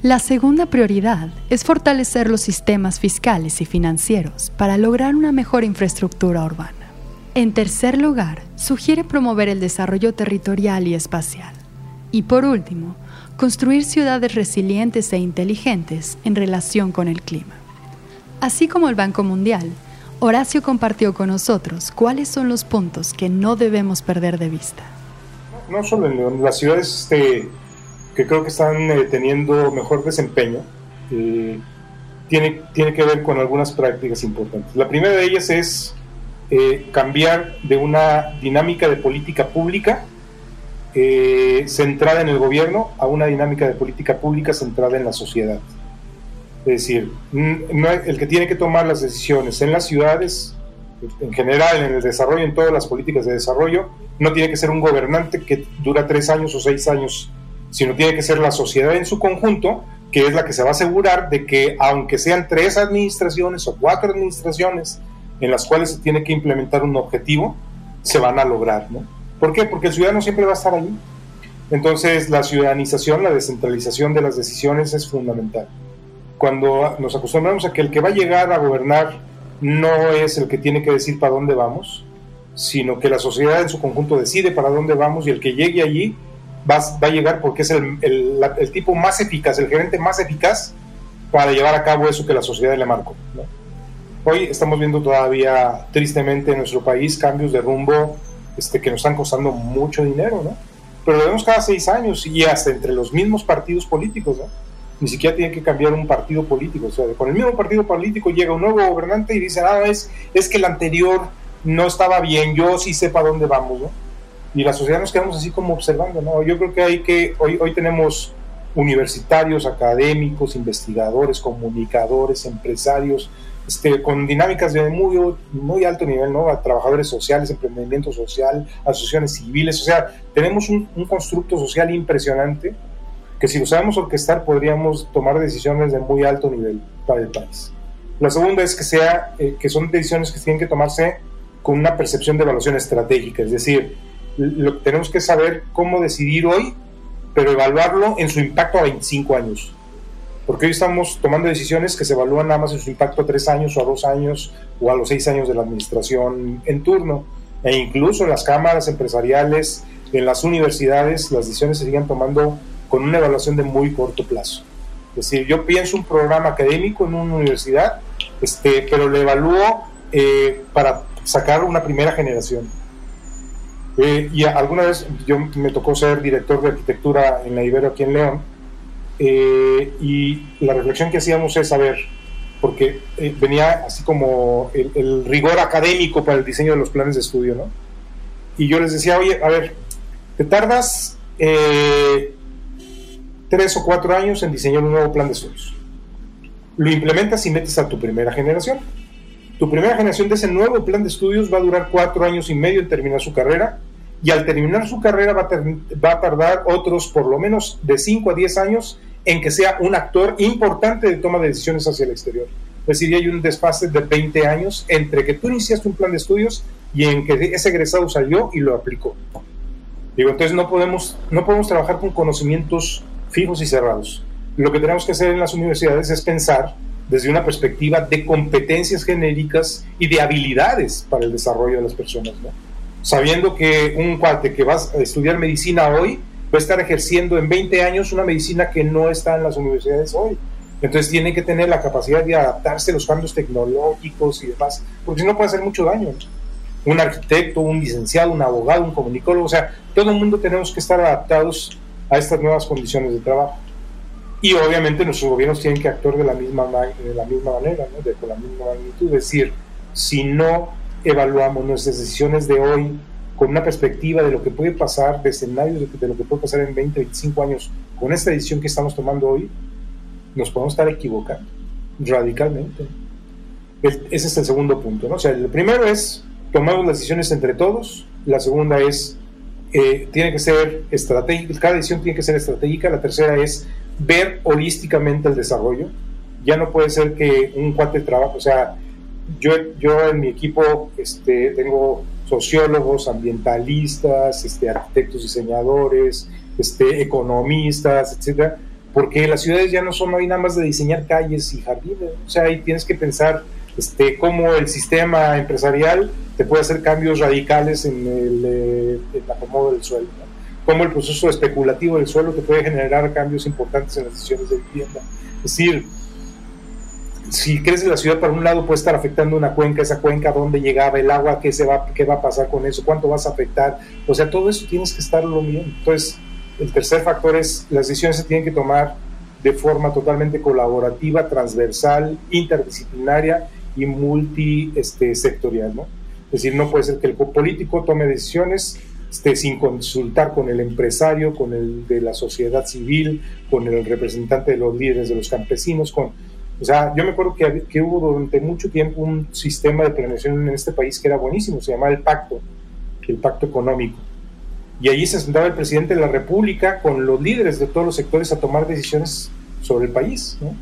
La segunda prioridad es fortalecer los sistemas fiscales y financieros para lograr una mejor infraestructura urbana. En tercer lugar, sugiere promover el desarrollo territorial y espacial. Y por último, construir ciudades resilientes e inteligentes en relación con el clima. Así como el Banco Mundial, Horacio compartió con nosotros cuáles son los puntos que no debemos perder de vista. No solo en las ciudades este, que creo que están eh, teniendo mejor desempeño eh, tiene, tiene que ver con algunas prácticas importantes. La primera de ellas es eh, cambiar de una dinámica de política pública centrada en el gobierno a una dinámica de política pública centrada en la sociedad. Es decir, el que tiene que tomar las decisiones en las ciudades, en general, en el desarrollo, en todas las políticas de desarrollo, no tiene que ser un gobernante que dura tres años o seis años, sino tiene que ser la sociedad en su conjunto, que es la que se va a asegurar de que, aunque sean tres administraciones o cuatro administraciones en las cuales se tiene que implementar un objetivo, se van a lograr. ¿no? ¿Por qué? Porque el ciudadano siempre va a estar allí. Entonces, la ciudadanización, la descentralización de las decisiones es fundamental cuando nos acostumbramos a que el que va a llegar a gobernar no es el que tiene que decir para dónde vamos, sino que la sociedad en su conjunto decide para dónde vamos y el que llegue allí va, va a llegar porque es el, el, tipo más eficaz, el gerente más eficaz para llevar a cabo eso que la sociedad le marcó. Hoy estamos viendo todavía tristemente en nuestro país cambios de rumbo este, que nos están costando mucho dinero, ¿no? pero lo vemos cada seis años y hasta entre los mismos partidos políticos. ¿no? ni siquiera tiene que cambiar un partido político. O sea, con el mismo partido político llega un nuevo gobernante y dice, ah, es, es que el anterior no estaba bien, yo sí sé para dónde vamos, ¿no? Y la sociedad nos quedamos así como observando, ¿no? Yo creo que hay que, hoy, hoy tenemos universitarios, académicos, investigadores, comunicadores, empresarios, este, con dinámicas de muy, muy alto nivel, ¿no? A trabajadores sociales, emprendimiento social, asociaciones civiles, o sea, tenemos un, un constructo social impresionante que si lo sabemos orquestar podríamos tomar decisiones de muy alto nivel para el país. La segunda es que, sea, eh, que son decisiones que tienen que tomarse con una percepción de evaluación estratégica, es decir, lo, tenemos que saber cómo decidir hoy, pero evaluarlo en su impacto a 25 años. Porque hoy estamos tomando decisiones que se evalúan nada más en su impacto a 3 años o a 2 años o a los 6 años de la administración en turno. E incluso en las cámaras empresariales, en las universidades, las decisiones se siguen tomando con una evaluación de muy corto plazo. Es decir, yo pienso un programa académico en una universidad, este, pero lo evalúo eh, para sacar una primera generación. Eh, y alguna vez yo me tocó ser director de arquitectura en la Ibero aquí en León, eh, y la reflexión que hacíamos es saber, porque venía así como el, el, rigor académico para el diseño de los planes de estudio, ¿no? Y yo les decía, oye, a ver, te tardas tres o cuatro años en diseñar un nuevo plan de estudios. Lo implementas y metes a tu primera generación. Tu primera generación de ese nuevo plan de estudios va a durar cuatro años y medio en terminar su carrera y al terminar su carrera va a, va a tardar otros por lo menos de 5 a 10 años en que sea un actor importante de toma de decisiones hacia el exterior. Es decir, hay un desfase de 20 años entre que tú iniciaste un plan de estudios y en que ese egresado salió y lo aplicó. Digo, entonces no podemos, no podemos trabajar con conocimientos fijos y cerrados. Lo que tenemos que hacer en las universidades es pensar desde una perspectiva de competencias genéricas y de habilidades para el desarrollo de las personas, sabiendo que un cuate que va a estudiar medicina hoy estar ejerciendo en 20 años una medicina que no está en las universidades hoy. Entonces tiene que tener la capacidad de adaptarse a los cambios tecnológicos y demás, porque si no puede hacer mucho daño. Un arquitecto, un licenciado, un abogado, un comunicólogo, o sea, todo el mundo tenemos que estar adaptados a estas nuevas condiciones de trabajo. Y obviamente nuestros gobiernos tienen que actuar de la misma, de la misma manera, de, con la misma magnitud. Es decir, si no evaluamos nuestras decisiones de hoy con una perspectiva de lo que puede pasar, de escenarios de, lo que puede pasar en 20, 25 años, con esta decisión que estamos tomando hoy, nos podemos estar equivocando radicalmente. ese es el segundo punto. ¿no? O sea, el primero es tomamos las decisiones entre todos, la segunda es eh, tiene que ser estratégica, cada decisión tiene que ser estratégica, la tercera es ver holísticamente el desarrollo, ya no puede ser que un cuate trabaje, o sea, yo, yo en mi equipo este, tengo sociólogos, ambientalistas, este, arquitectos, diseñadores, este, economistas, etcétera, porque las ciudades ya no son hoy nada más de diseñar calles y jardines, o sea, ahí tienes que pensar este, cómo el sistema empresarial te puede hacer cambios radicales en el, eh, acomodo del suelo. cómo el proceso especulativo del suelo te puede generar cambios importantes en las decisiones de vivienda. Es decir, si crece la ciudad para un lado puede estar afectando una cuenca, esa cuenca, dónde llegaba el agua, qué, se va, qué va a pasar con eso, cuánto vas a afectar. O sea, todo eso tienes que estarlo viendo. Entonces, el tercer factor es las decisiones se tienen que tomar de forma totalmente colaborativa, transversal, interdisciplinaria y multisectorial. Este, ¿no? Es decir, no puede ser que el político tome decisiones este, sin consultar con el empresario, con el de la sociedad civil, con el representante de los líderes de los campesinos, con o sea, yo me acuerdo que, que, hubo durante mucho tiempo un sistema de planeación en este país que era buenísimo, se llamaba el pacto, el pacto económico. Y allí se sentaba el presidente de la República con los líderes de todos los sectores a tomar decisiones sobre el país. ¿no?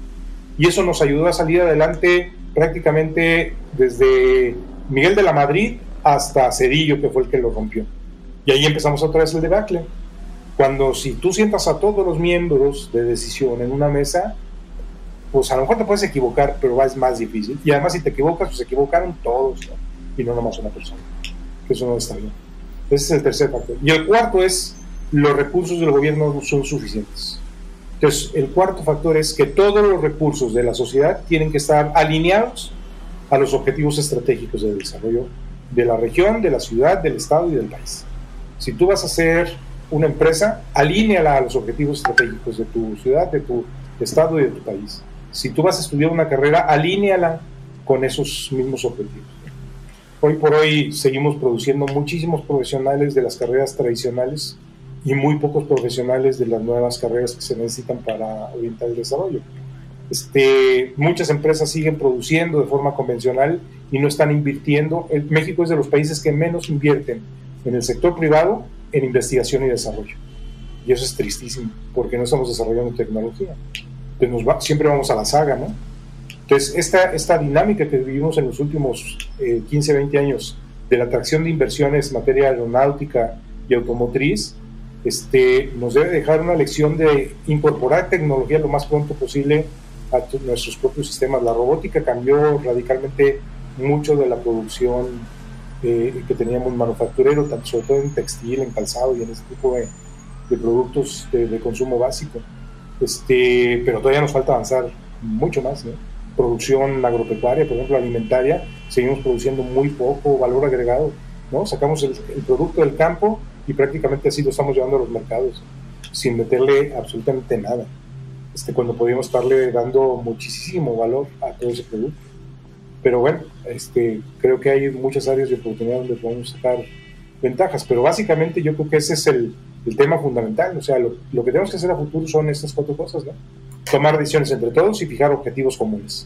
Y eso nos ayudó a salir adelante prácticamente desde Miguel de la Madrid hasta Cedillo, que fue el que lo rompió. Y ahí empezamos otra vez el debacle. Cuando si tú sientas a todos los miembros de decisión en una mesa, pues a lo mejor te puedes equivocar, pero es más difícil. Y además si te equivocas, pues se equivocaron todos, y no nomás una persona. Eso no está bien. Ese es el tercer factor. Y el cuarto es, los recursos del gobierno no son suficientes. Entonces, el cuarto factor es que todos los recursos de la sociedad tienen que estar alineados a los objetivos estratégicos de desarrollo de la región, de la ciudad, del Estado y del país. Si tú vas a ser una empresa, alíneala a los objetivos estratégicos de tu ciudad, de tu Estado y de tu país si tú vas a estudiar una carrera, alíneala con esos mismos objetivos. Hoy por hoy seguimos produciendo muchísimos profesionales de las carreras tradicionales y muy pocos profesionales de las nuevas carreras que se necesitan para orientar el desarrollo. Este, muchas empresas siguen produciendo de forma convencional y no están invirtiendo. México es de los países que menos invierten en el sector privado en investigación y desarrollo. Y eso es tristísimo, porque no estamos desarrollando tecnología siempre vamos a la saga, ¿no? Entonces, esta, esta dinámica que vivimos en los últimos 15, eh, 20 años de la atracción de inversiones en materia aeronáutica y automotriz, este, nos debe dejar una lección de incorporar tecnología lo más pronto posible a nuestros propios sistemas. La robótica cambió radicalmente mucho de la producción eh, que teníamos manufacturero, tanto, sobre todo en textil, en calzado y en este tipo de, productos de consumo básico. Este, pero todavía nos falta avanzar mucho más. Producción agropecuaria, por ejemplo, alimentaria, seguimos produciendo muy poco valor agregado. ¿no? Sacamos el, producto del campo y prácticamente así lo estamos llevando a los mercados, sin meterle absolutamente nada. Este, cuando podíamos estarle dando muchísimo valor a todo ese producto. Pero bueno, este, creo que hay muchas áreas de oportunidad donde podemos sacar ventajas, pero básicamente yo creo que ese es el, tema fundamental. O sea, lo, que tenemos que hacer a futuro son estas cuatro cosas. Tomar decisiones entre todos y fijar objetivos comunes.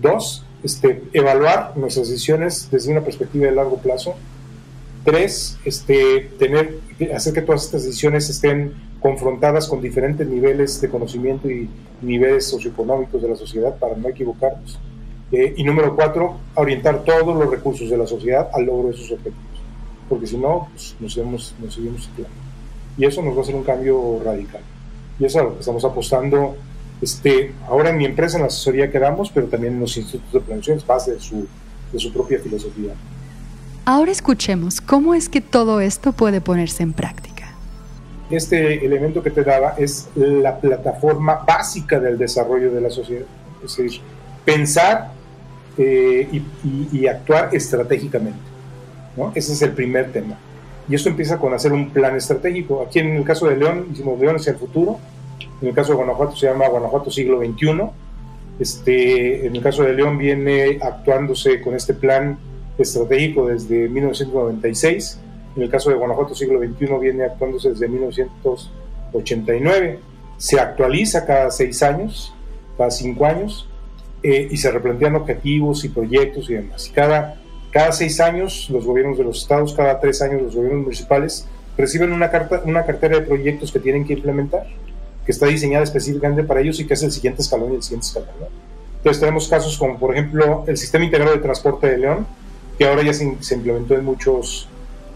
Dos, este, evaluar nuestras decisiones desde una perspectiva de largo plazo. Tres, este, tener, hacer que todas estas decisiones estén confrontadas con diferentes niveles de conocimiento y niveles socioeconómicos de la sociedad para no equivocarnos. Eh, y número cuatro, orientar todos los recursos de la sociedad al logro de esos objetivos. Porque si no, pues, nos, seguimos, nos seguimos ciclando y eso nos va a hacer un cambio radical. Y eso es a lo que estamos apostando este, ahora en mi empresa, en la asesoría que damos, pero también en los institutos de planeación, es base de su, de su propia filosofía. Ahora escuchemos cómo es que todo esto puede ponerse en práctica. Este elemento que te daba es la plataforma básica del desarrollo de la sociedad, es decir, pensar eh, y, y, actuar estratégicamente. ¿No? Ese es el primer tema. Y esto empieza con hacer un plan estratégico. Aquí en el caso de León hicimos León hacia el futuro. En el caso de Guanajuato se llama Guanajuato siglo XXI. Este, en el caso de León viene actuándose con este plan estratégico desde 1996. En el caso de Guanajuato siglo XXI viene actuándose desde 1989. Se actualiza cada seis años, cada cinco años, eh, y se replantean objetivos y proyectos y demás. cada cada seis años, los gobiernos de los estados, cada tres años, los gobiernos municipales reciben una, carta, una cartera de proyectos que tienen que implementar, que está diseñada específicamente para ellos y que es el siguiente escalón y el siguiente escalón. Entonces tenemos casos como, por ejemplo, el Sistema Integrado de Transporte de León, que ahora ya se, implementó en, muchos,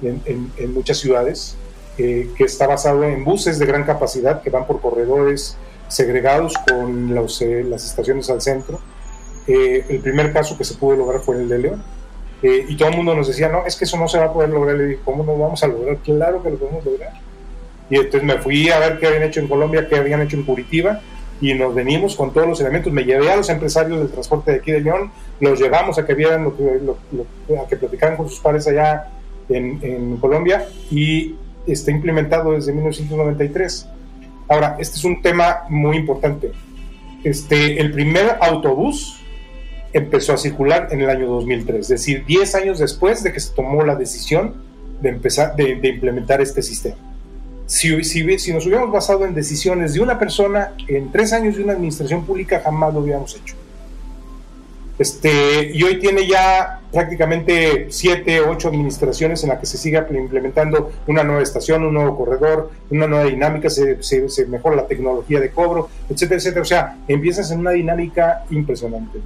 en, muchas ciudades, eh, que está basado en buses de gran capacidad que van por corredores segregados con eh, las estaciones al centro. Eh, el primer caso que se pudo lograr fue el de León eh, y todo el mundo nos decía, no, es que eso no se va a poder lograr. Le dije, ¿cómo no vamos a lograr? Claro que lo podemos lograr. Y entonces me fui a ver qué habían hecho en Colombia, qué habían hecho en Curitiba, y nos venimos con todos los elementos. Me llevé a los empresarios del transporte de aquí de León, los llevamos a que vieran lo que, a que platicaran con sus padres allá en, en, Colombia y está implementado desde 1993. Ahora, este es un tema muy importante. Este, el primer autobús empezó a circular en el año 2003, es decir, 10 años después de que se tomó la decisión de empezar de, de implementar este sistema si, si, nos hubiéramos basado en decisiones de una persona en tres años de una administración pública, jamás lo hubiéramos hecho. Este, y hoy tiene ya prácticamente siete, ocho administraciones en las que se sigue implementando una nueva estación, un nuevo corredor, una nueva dinámica, se, se, mejora la tecnología de cobro, etcétera, etcétera. O sea, empiezas en una dinámica impresionante.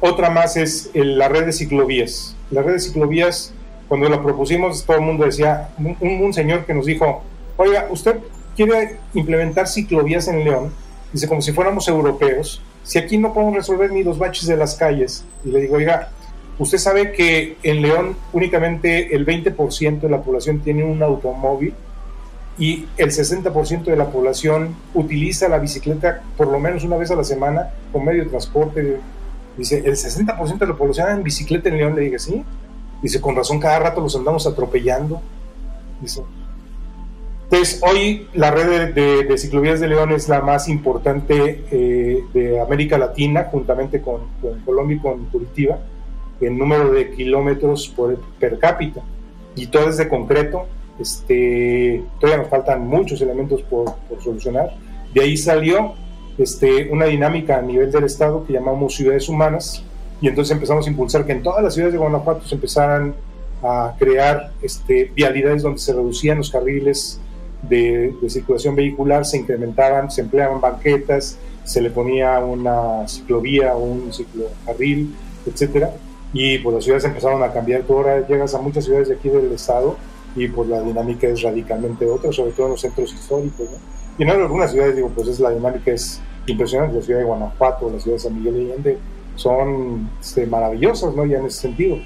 Otra más es la red de ciclovías. La red de ciclovías, cuando la propusimos, todo el mundo decía, un, un señor que nos dijo, oiga, usted quiere implementar ciclovías en León, dice, como si fuéramos europeos, si aquí no podemos resolver ni los baches de las calles, y le digo, oiga, usted sabe que en León únicamente el 20% de la población tiene un automóvil y el 60% de la población utiliza la bicicleta por lo menos una vez a la semana como medio de transporte. Dice, el 60% de la población en bicicleta en León. Le dije, sí. Dice, con razón, cada rato los andamos atropellando. Dice, entonces, hoy la red de, ciclovías de León es la más importante eh, de América Latina, juntamente con, Colombia y con Curitiba, en número de kilómetros por, per cápita. Y todo es de concreto. Este, todavía nos faltan muchos elementos por, solucionar. De ahí salió este, una dinámica a nivel del Estado que llamamos ciudades humanas. Y entonces empezamos a impulsar que en todas las ciudades de Guanajuato se empezaran a crear este, vialidades donde se reducían los carriles de, circulación vehicular se incrementaban, se empleaban banquetas, se le ponía una ciclovía o un ciclocarril, etcétera, y pues las ciudades empezaron a cambiar. Tú ahora llegas a muchas ciudades de aquí del estado y pues la dinámica es radicalmente otra, sobre todo en los centros históricos. Y en algunas ciudades, digo, pues es la dinámica es impresionante. La ciudad de Guanajuato, la ciudad de San Miguel de Allende son este, maravillosas, ¿no? Ya en ese sentido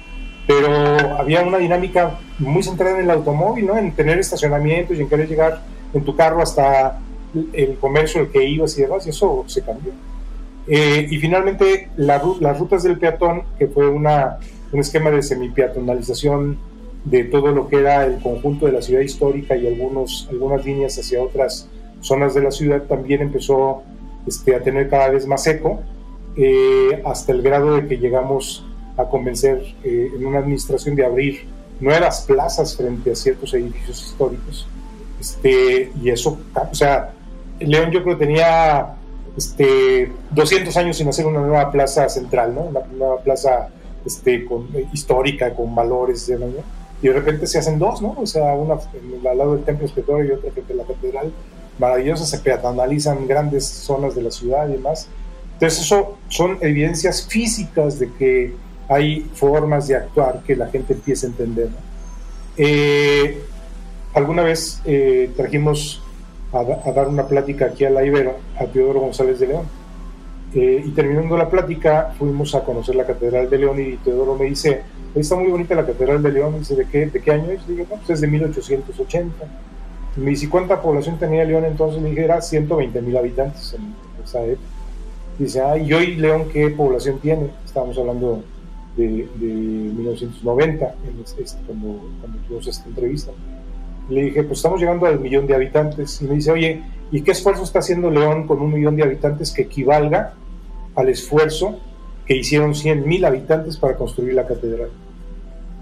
pero había una dinámica muy centrada en el automóvil, ¿no? En tener estacionamientos y en querer llegar en tu carro hasta el comercio el que ibas y demás, y eso se cambió. Eh, y finalmente las rutas del peatón, que fue una, un esquema de semipeatonalización de todo lo que era el conjunto de la ciudad histórica y algunos, algunas líneas hacia otras zonas de la ciudad, también empezó este, a tener cada vez más eco, eh, hasta el grado de que llegamos a convencer eh, en una administración de abrir nuevas plazas frente a ciertos edificios históricos. Este, y eso, o sea, León yo creo tenía este, 200 años sin hacer una nueva plaza central, ¿no? Una nueva plaza este, con, histórica, con valores, ¿no? y de repente se hacen dos, ¿no? O sea, una al lado del Templo Escritorio y otra frente a la Catedral, maravillosas, se peatonalizan grandes zonas de la ciudad y demás. Entonces, eso son evidencias físicas de que hay formas de actuar que la gente empiece a entender. Eh, alguna vez eh, trajimos a, dar una plática aquí a la Ibero a Teodoro González de León. Eh, y terminando la plática, fuimos a conocer la Catedral de León y Teodoro me dice, está muy bonita la Catedral de León. dice, ¿de qué, de qué año es? Digo, pues es de 1880. Me dice, ¿cuánta población tenía León entonces? Le dije, era 120 mil habitantes en esa época. Dice, ah, ¿y hoy León qué población tiene? Estábamos hablando de, 1990, cuando, cuando tuvimos esta entrevista. Le dije, pues estamos llegando al millón de habitantes. Y me dice, oye, ¿y qué esfuerzo está haciendo León con un millón de habitantes que equivalga al esfuerzo que hicieron 100 mil habitantes para construir la catedral?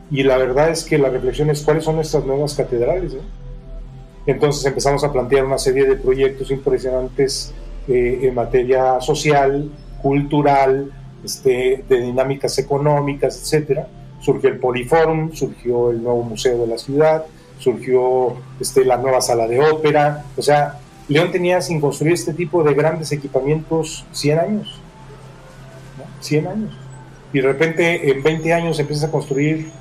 Y la verdad es que la reflexión es cuáles son nuestras nuevas catedrales. Entonces empezamos a plantear una serie de proyectos impresionantes eh, en materia social, cultural, este, de dinámicas económicas, etcétera. Surgió el Poliforum, surgió el nuevo museo de la ciudad, surgió este, la nueva sala de ópera. O sea, León tenía sin construir este tipo de grandes equipamientos 100 años. 100 años. Y de repente en 20 años empieza a construir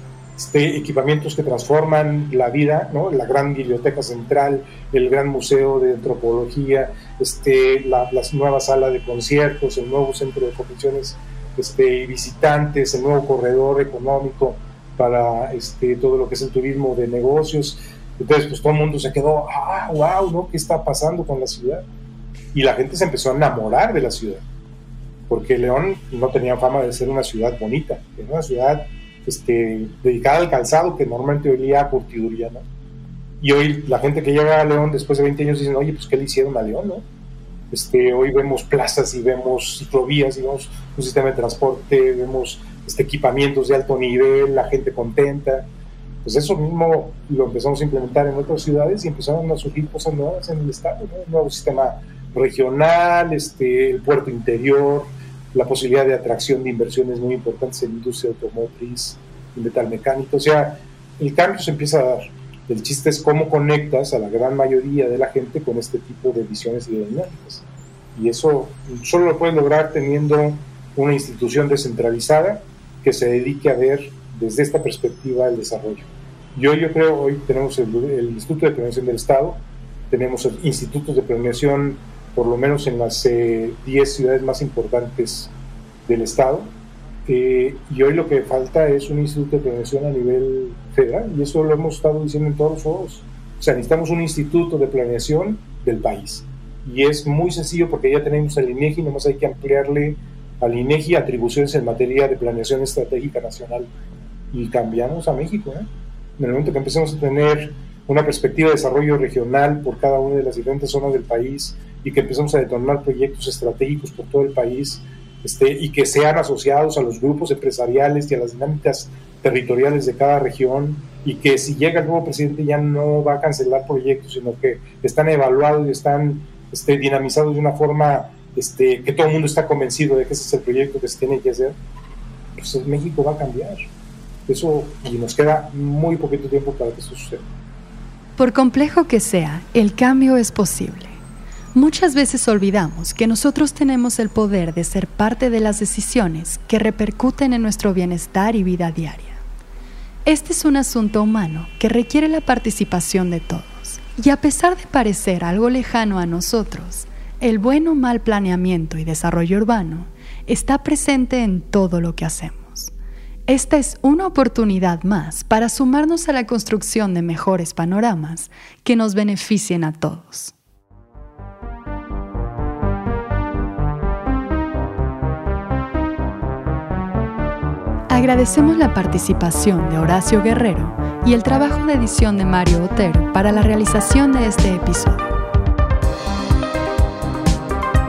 este, equipamientos que transforman la vida, la gran biblioteca central, el gran museo de antropología, este, la, nueva sala de conciertos, el nuevo centro de convenciones este, visitantes, el nuevo corredor económico para este, todo lo que es el turismo de negocios. Entonces, pues todo el mundo se quedó, ah, wow, ¿no? ¿Qué está pasando con la ciudad? Y la gente se empezó a enamorar de la ciudad, porque León no tenía fama de ser una ciudad bonita, era una ciudad este, dedicada al calzado que normalmente olía a curtiduría, ¿no? Y hoy la gente que llega a León después de 20 años dicen, oye, pues ¿qué le hicieron a León, no? Este, hoy vemos plazas y vemos ciclovías y vemos un sistema de transporte, vemos este, equipamientos de alto nivel, la gente contenta. Pues eso mismo lo empezamos a implementar en otras ciudades y empezaron a surgir cosas nuevas en el estado, ¿no? un nuevo sistema regional, este, el puerto interior, la posibilidad de atracción de inversiones muy importantes en industria automotriz, en metal mecánico. O sea, el cambio se empieza a dar. El chiste es cómo conectas a la gran mayoría de la gente con este tipo de visiones y de dinámicas. Y eso solo lo puedes lograr teniendo una institución descentralizada que se dedique a ver desde esta perspectiva el desarrollo. Yo, yo creo, hoy tenemos el, Instituto de Planeación del Estado, tenemos institutos de planeación por lo menos en las 10 eh, ciudades más importantes del Estado, eh, y hoy lo que falta es un instituto de planeación a nivel federal, y eso lo hemos estado diciendo en todos los foros. O sea, necesitamos un instituto de planeación del país. Y es muy sencillo porque ya tenemos el INEGI, nomás hay que ampliarle al INEGI atribuciones en materia de planeación estratégica nacional. Y cambiamos a México. ¿eh? En el momento que empecemos a tener una perspectiva de desarrollo regional por cada una de las diferentes zonas del país y que empecemos a detonar proyectos estratégicos por todo el país, este, y que sean asociados a los grupos empresariales y a las dinámicas territoriales de cada región y que si llega el nuevo presidente ya no va a cancelar proyectos, sino que están evaluados y están este, dinamizados de una forma este, que todo el mundo está convencido de que ese es el proyecto que se tiene que hacer, pues México va a cambiar. Eso, y nos queda muy poquito tiempo para que eso suceda. Por complejo que sea, el cambio es posible. Muchas veces olvidamos que nosotros tenemos el poder de ser parte de las decisiones que repercuten en nuestro bienestar y vida diaria. Este es un asunto humano que requiere la participación de todos. Y a pesar de parecer algo lejano a nosotros, el buen o mal planeamiento y desarrollo urbano está presente en todo lo que hacemos. Esta es una oportunidad más para sumarnos a la construcción de mejores panoramas que nos beneficien a todos. Agradecemos la participación de Horacio Guerrero y el trabajo de edición de Mario Otero para la realización de este episodio.